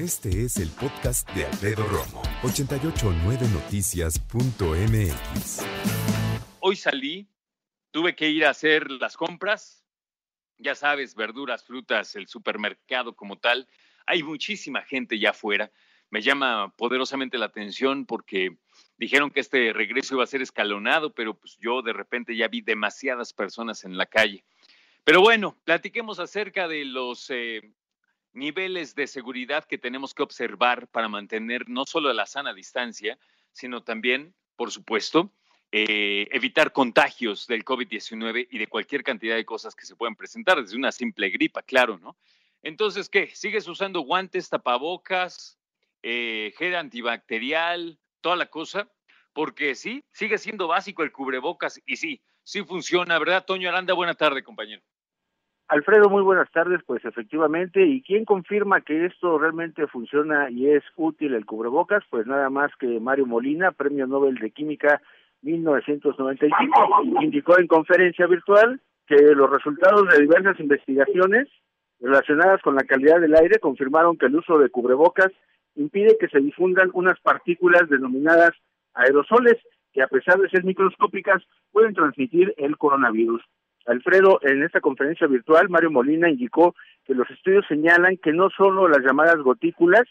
Este es el podcast de Alfredo Romo, 889noticias.mx. Hoy salí, tuve que ir a hacer las compras, ya sabes, verduras, frutas, el supermercado como tal. Hay muchísima gente ya afuera. Me llama poderosamente la atención porque dijeron que este regreso iba a ser escalonado, pero pues yo de repente ya vi demasiadas personas en la calle. Pero bueno, platiquemos acerca de los eh, niveles de seguridad que tenemos que observar para mantener no solo la sana distancia, sino también, por supuesto, eh, evitar contagios del COVID-19 y de cualquier cantidad de cosas que se puedan presentar, desde una simple gripa, claro, ¿no? Entonces, ¿qué? ¿Sigues usando guantes, tapabocas, eh, antibacterial, toda la cosa? Porque sí, sigue siendo básico el cubrebocas y sí, sí funciona, ¿verdad? Toño Aranda, buena tarde, compañero. Alfredo, muy buenas tardes. Pues efectivamente, ¿y quién confirma que esto realmente funciona y es útil el cubrebocas? Pues nada más que Mario Molina, Premio Nobel de Química 1995, indicó en conferencia virtual que los resultados de diversas investigaciones relacionadas con la calidad del aire confirmaron que el uso de cubrebocas impide que se difundan unas partículas denominadas aerosoles que a pesar de ser microscópicas pueden transmitir el coronavirus. Alfredo, en esta conferencia virtual, Mario Molina indicó que los estudios señalan que no solo las llamadas gotículas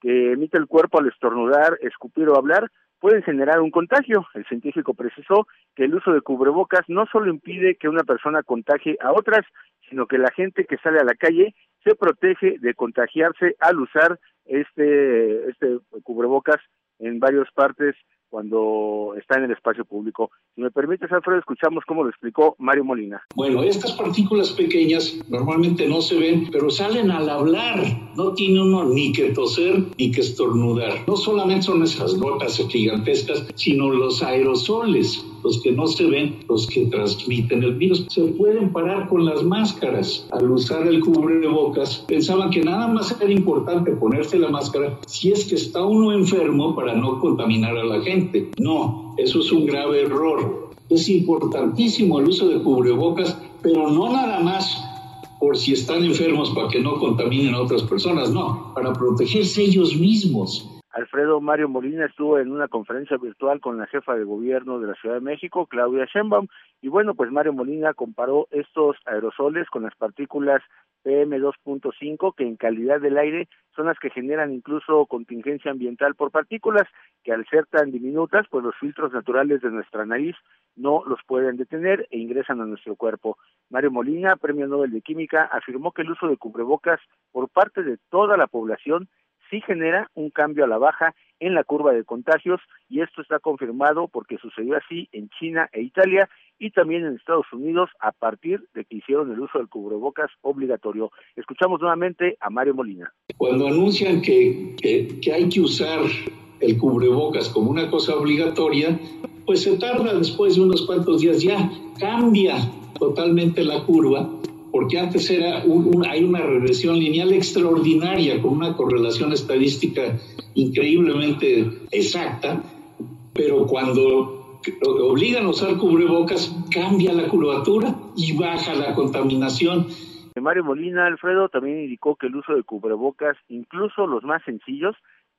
que emite el cuerpo al estornudar, escupir o hablar pueden generar un contagio. El científico precisó que el uso de cubrebocas no solo impide que una persona contagie a otras, sino que la gente que sale a la calle se protege de contagiarse al usar este, este cubrebocas en varias partes cuando está en el espacio público. Si me permites, Alfredo, escuchamos cómo lo explicó Mario Molina. Bueno, estas partículas pequeñas normalmente no se ven, pero salen al hablar. No tiene uno ni que toser ni que estornudar. No solamente son esas gotas gigantescas, sino los aerosoles, los que no se ven, los que transmiten el virus. Se pueden parar con las máscaras. Al usar el cubrebocas, pensaban que nada más era importante ponerse la máscara si es que está uno enfermo para no contaminar a la gente no, eso es un grave error. Es importantísimo el uso de cubrebocas, pero no nada más por si están enfermos para que no contaminen a otras personas, no, para protegerse ellos mismos. Alfredo Mario Molina estuvo en una conferencia virtual con la jefa de gobierno de la Ciudad de México, Claudia Sheinbaum, y bueno, pues Mario Molina comparó estos aerosoles con las partículas PM2.5 que en calidad del aire son las que generan incluso contingencia ambiental por partículas que al ser tan diminutas, pues los filtros naturales de nuestra nariz no los pueden detener e ingresan a nuestro cuerpo. Mario Molina, Premio Nobel de Química, afirmó que el uso de cubrebocas por parte de toda la población sí genera un cambio a la baja en la curva de contagios y esto está confirmado porque sucedió así en China e Italia y también en Estados Unidos a partir de que hicieron el uso del cubrebocas obligatorio. Escuchamos nuevamente a Mario Molina. Cuando anuncian que, que, que hay que usar el cubrebocas como una cosa obligatoria, pues se tarda después de unos cuantos días, ya cambia totalmente la curva porque antes era hay una regresión lineal extraordinaria con una correlación estadística increíblemente exacta, pero cuando obligan a usar cubrebocas cambia la curvatura y baja la contaminación. Mario Molina, Alfredo, también indicó que el uso de cubrebocas, incluso los más sencillos,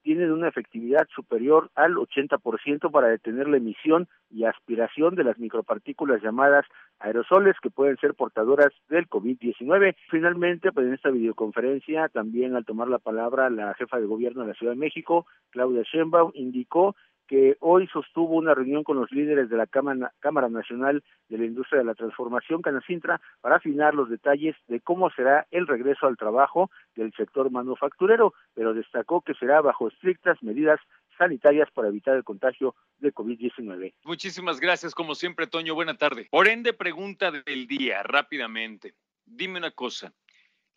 tienen una efectividad superior al 80% para detener la emisión y aspiración de las micropartículas llamadas aerosoles que pueden ser portadoras del COVID-19. Finalmente, pues en esta videoconferencia, también al tomar la palabra la jefa de gobierno de la Ciudad de México, Claudia Sheinbaum, indicó que hoy sostuvo una reunión con los líderes de la Cámara, Nacional de la Industria de la Transformación, Canacintra, para afinar los detalles de cómo será el regreso al trabajo del sector manufacturero, pero destacó que será bajo estrictas medidas sanitarias para evitar el contagio de COVID-19. Muchísimas gracias, como siempre, Toño. Buena tarde. Por ende, pregunta del día, rápidamente. Dime una cosa.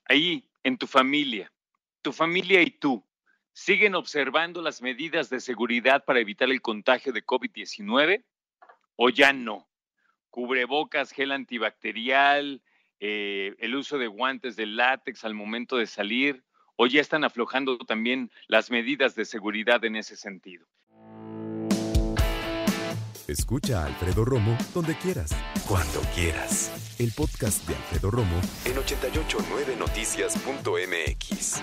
Ahí, en tu familia, tu familia y tú, ¿Siguen observando las medidas de seguridad para evitar el contagio de COVID-19 o ya no? Cubrebocas, gel antibacterial, eh, el uso de guantes de látex al momento de salir, o ya están aflojando también las medidas de seguridad en ese sentido. Escucha a Alfredo Romo donde quieras, cuando quieras. El podcast de Alfredo Romo en 889noticias.mx.